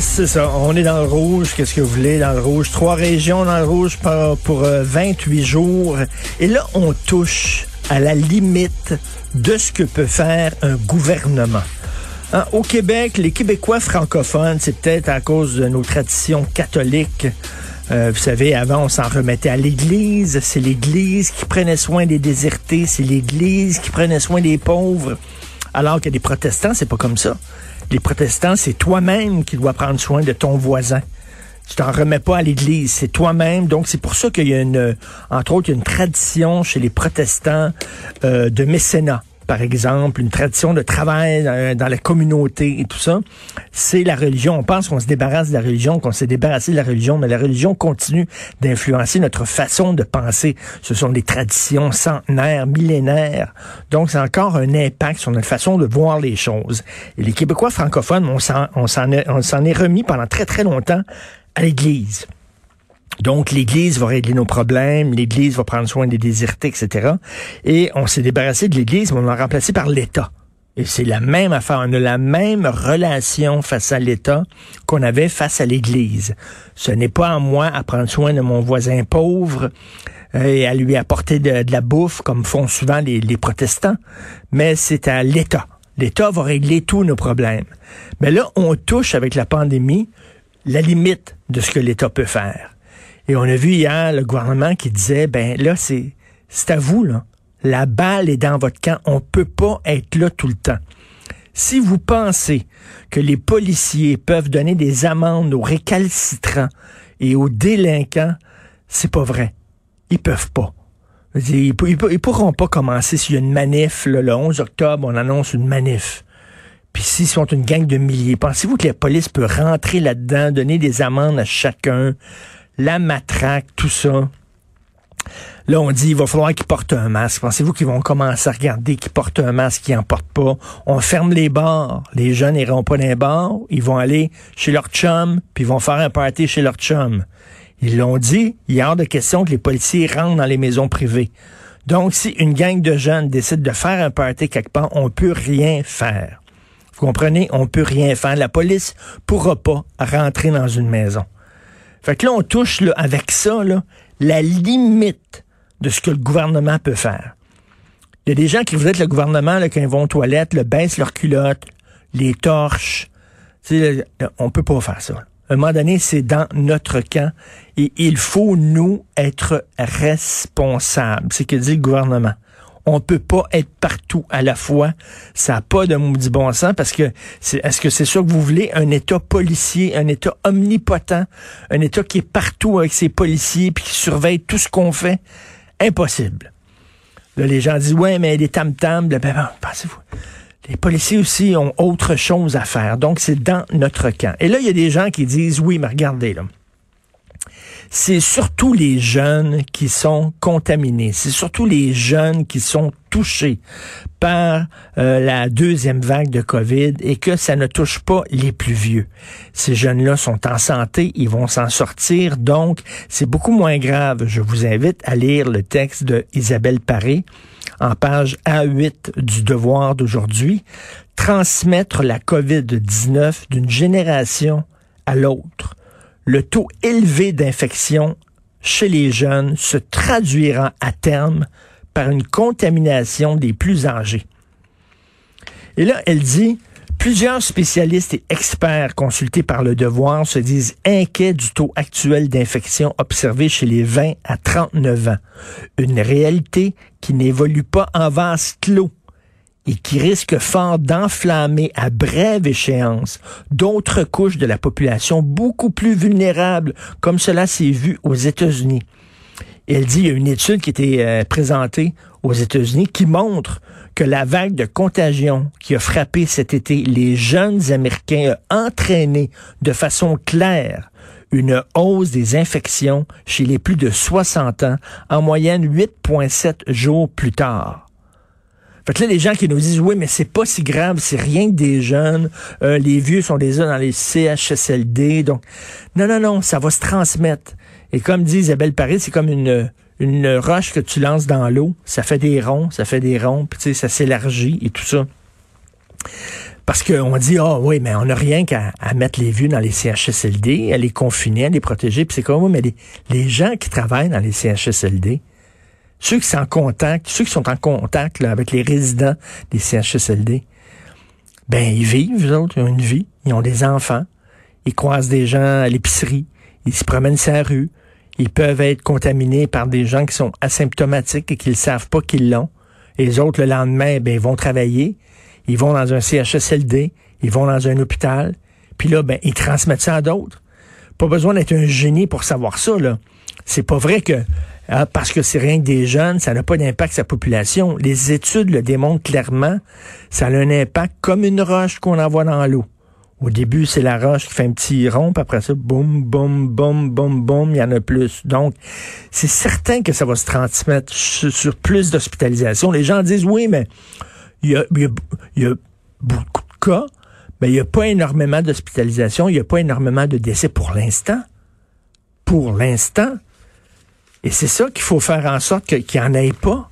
C'est ça. On est dans le rouge. Qu'est-ce que vous voulez dans le rouge? Trois régions dans le rouge pour, pour euh, 28 jours. Et là, on touche à la limite de ce que peut faire un gouvernement. Hein, au Québec, les Québécois francophones, c'est peut-être à cause de nos traditions catholiques. Euh, vous savez, avant, on s'en remettait à l'Église. C'est l'Église qui prenait soin des désertés. C'est l'Église qui prenait soin des pauvres. Alors que les protestants, c'est pas comme ça. Les protestants, c'est toi-même qui dois prendre soin de ton voisin. Tu t'en remets pas à l'Église, c'est toi-même. Donc c'est pour ça qu'il y a une, entre autres, une tradition chez les protestants euh, de mécénat par exemple, une tradition de travail dans, la communauté et tout ça, c'est la religion. On pense qu'on se débarrasse de la religion, qu'on s'est débarrassé de la religion, mais la religion continue d'influencer notre façon de penser. Ce sont des traditions centenaires, millénaires. Donc, c'est encore un impact sur notre façon de voir les choses. Et les Québécois francophones, on s'en est remis pendant très, très longtemps à l'Église. Donc, l'Église va régler nos problèmes, l'Église va prendre soin des désertés, etc. Et on s'est débarrassé de l'Église, mais on l'a remplacé par l'État. Et c'est la même affaire. On a la même relation face à l'État qu'on avait face à l'Église. Ce n'est pas à moi à prendre soin de mon voisin pauvre euh, et à lui apporter de, la bouffe, comme font souvent les protestants, mais c'est à l'État. L'État va régler tous nos problèmes. Mais là, on touche avec la pandémie la limite de ce que l'État peut faire. Et on a vu hier le gouvernement qui disait, ben là, c'est, c'est à vous, là. La balle est dans votre camp. On peut pas être là tout le temps. Si vous pensez que les policiers peuvent donner des amendes aux récalcitrants et aux délinquants, c'est pas vrai. Ils peuvent pas. Ils, ils, pourront pas commencer s'il y a une manif, le 11 octobre, on annonce une manif. Puis s'ils sont une gang de milliers, pensez-vous que la police peut rentrer là-dedans, donner des amendes à chacun, la matraque, tout ça. Là, on dit, il va falloir qu'ils portent un masque. Pensez-vous qu'ils vont commencer à regarder qu'ils portent un masque, qu'ils n'en portent pas? On ferme les bars. Les jeunes n'iront pas dans les bars. Ils vont aller chez leur chum, puis ils vont faire un party chez leur chum. Ils l'ont dit, il y a hors de question que les policiers rentrent dans les maisons privées. Donc, si une gang de jeunes décide de faire un party quelque part, on peut rien faire. Vous comprenez? On peut rien faire. La police pourra pas rentrer dans une maison. Fait que là, on touche là, avec ça là, la limite de ce que le gouvernement peut faire. Il y a des gens qui voudraient que le gouvernement, là, quand ils vont aux toilettes, le baisse leurs culottes, les torches. Sais, on peut pas faire ça. À un moment donné, c'est dans notre camp et il faut, nous, être responsables. C'est ce que dit le gouvernement. On peut pas être partout à la fois. Ça n'a pas de maudit bon sens parce que c'est, est-ce que c'est ça que vous voulez? Un État policier, un État omnipotent, un État qui est partout avec ses policiers puis qui surveille tout ce qu'on fait? Impossible. Là, les gens disent, ouais, mais les tam-tams, ben, ben, pensez-vous. Les policiers aussi ont autre chose à faire. Donc, c'est dans notre camp. Et là, il y a des gens qui disent, oui, mais regardez, là c'est surtout les jeunes qui sont contaminés. C'est surtout les jeunes qui sont touchés par euh, la deuxième vague de COVID et que ça ne touche pas les plus vieux. Ces jeunes-là sont en santé, ils vont s'en sortir, donc c'est beaucoup moins grave. Je vous invite à lire le texte de Isabelle Paré en page A8 du devoir d'aujourd'hui. Transmettre la COVID-19 d'une génération à l'autre le taux élevé d'infection chez les jeunes se traduira à terme par une contamination des plus âgés. Et là, elle dit, plusieurs spécialistes et experts consultés par le devoir se disent inquiets du taux actuel d'infection observé chez les 20 à 39 ans. Une réalité qui n'évolue pas en vase clos et qui risque fort d'enflammer à brève échéance d'autres couches de la population beaucoup plus vulnérables, comme cela s'est vu aux États-Unis. Elle dit, il y a une étude qui été euh, présentée aux États-Unis qui montre que la vague de contagion qui a frappé cet été les jeunes Américains a entraîné de façon claire une hausse des infections chez les plus de 60 ans, en moyenne 8,7 jours plus tard. Fait là, les gens qui nous disent, oui, mais c'est pas si grave, c'est rien que des jeunes, euh, les vieux sont déjà dans les CHSLD, donc, non, non, non, ça va se transmettre. Et comme dit Isabelle Paris, c'est comme une, une roche que tu lances dans l'eau, ça fait des ronds, ça fait des ronds, puis tu sais, ça s'élargit et tout ça. Parce qu'on dit, ah oui, mais on n'a rien qu'à mettre les vues dans les CHSLD, à les confiner, à les protéger. Puis c'est comme, oui, mais les, gens qui travaillent dans les CHSLD, ceux qui sont en contact, ceux qui sont en contact avec les résidents des CHSLD, ben ils vivent, eux autres, ils ont une vie, ils ont des enfants, ils croisent des gens à l'épicerie, ils se promènent sur la rue, ils peuvent être contaminés par des gens qui sont asymptomatiques et qui ne savent pas qu'ils l'ont. Et les autres, le lendemain, ben, ils vont travailler, ils vont dans un CHSLD, ils vont dans un hôpital, puis là, ben, ils transmettent ça à d'autres. Pas besoin d'être un génie pour savoir ça, là. C'est pas vrai que ah, parce que c'est rien que des jeunes, ça n'a pas d'impact sur la population. Les études le démontrent clairement. Ça a un impact comme une roche qu'on envoie dans l'eau. Au début, c'est la roche qui fait un petit rond, puis après ça, boum, boum, boum, boum, boum, il y en a plus. Donc, c'est certain que ça va se transmettre sur, plus d'hospitalisation. Les gens disent, oui, mais il y a, beaucoup de cas, mais il n'y a pas énormément d'hospitalisation, il n'y a pas énormément de décès pour l'instant. Pour l'instant. Et c'est ça qu'il faut faire en sorte qu'il n'y en ait pas.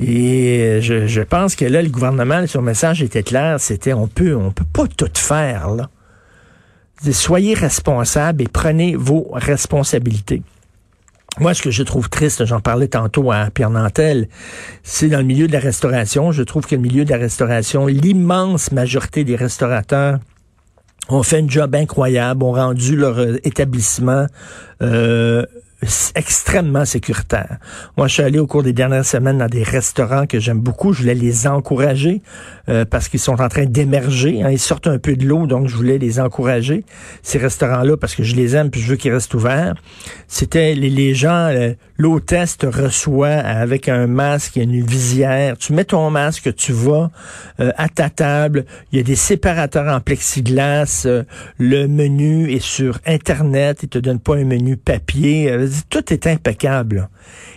Et je, pense que là, le gouvernement, son message était clair, c'était on peut, on peut pas tout faire. Là. Soyez responsables et prenez vos responsabilités. Moi, ce que je trouve triste, j'en parlais tantôt à Pierre Nantel, c'est dans le milieu de la restauration. Je trouve que le milieu de la restauration, l'immense majorité des restaurateurs ont fait un job incroyable, ont rendu leur euh, établissement euh, extrêmement sécuritaire. Moi, je suis allé au cours des dernières semaines dans des restaurants que j'aime beaucoup. Je voulais les encourager euh, parce qu'ils sont en train d'émerger. Hein. Ils sortent un peu de l'eau, donc je voulais les encourager, ces restaurants-là, parce que je les aime puis je veux qu'ils restent ouverts. C'était les, les gens, euh, l'hôtesse te reçoit avec un masque et une visière. Tu mets ton masque, tu vas euh, à ta table. Il y a des séparateurs en plexiglas. le menu est sur Internet. Ils te donnent pas un menu papier tout est impeccable.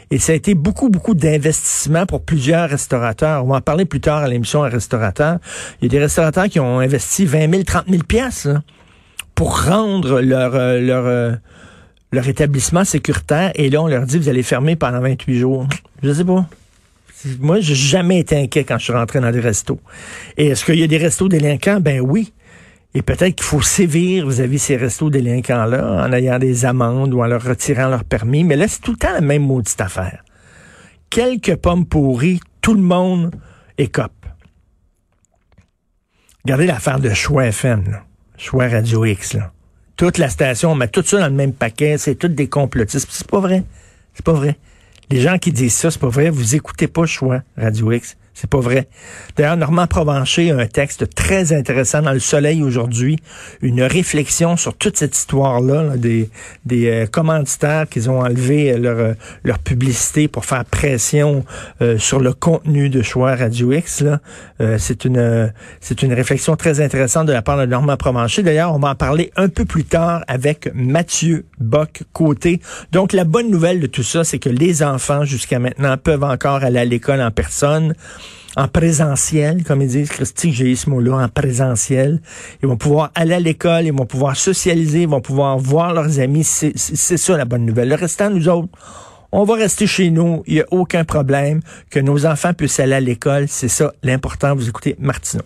Et ça a été beaucoup, beaucoup d'investissement pour plusieurs restaurateurs. On va en parler plus tard à l'émission Un restaurateur. Il y a des restaurateurs qui ont investi 20 000, 30 000 pièces pour rendre leur, euh, leur, euh, leur établissement sécuritaire. Et là, on leur dit, vous allez fermer pendant 28 jours. Je sais pas. Moi, j'ai jamais été inquiet quand je suis rentré dans des restos. Et est-ce qu'il y a des restos délinquants? Ben oui. Et peut-être qu'il faut sévir vis-à-vis ces restos délinquants-là en ayant des amendes ou en leur retirant leur permis. Mais là, c'est tout le temps la même maudite affaire. Quelques pommes pourries, tout le monde écope. Regardez l'affaire de Choix FM, Choix Radio X. Là. Toute la station, on met tout ça dans le même paquet, c'est toutes des complotistes. C'est pas vrai. C'est pas vrai. Les gens qui disent ça, c'est pas vrai. Vous écoutez pas Choix Radio X. C'est pas vrai. D'ailleurs, Normand Provencher a un texte très intéressant dans Le Soleil aujourd'hui, une réflexion sur toute cette histoire-là, des, des euh, commanditaires qui ont enlevé leur, euh, leur publicité pour faire pression euh, sur le contenu de Choix Radio X. C'est une c'est une réflexion très intéressante de la part de Normand Provencher. D'ailleurs, on va en parler un peu plus tard avec Mathieu Bock-Côté. Donc, la bonne nouvelle de tout ça, c'est que les enfants, jusqu'à maintenant, peuvent encore aller à l'école en personne en présentiel, comme ils disent, Christy, j'ai ce mot-là, en présentiel. Ils vont pouvoir aller à l'école, ils vont pouvoir socialiser, ils vont pouvoir voir leurs amis. C'est ça la bonne nouvelle. Le restant, nous autres, on va rester chez nous, il n'y a aucun problème. Que nos enfants puissent aller à l'école, c'est ça l'important. Vous écoutez Martineau.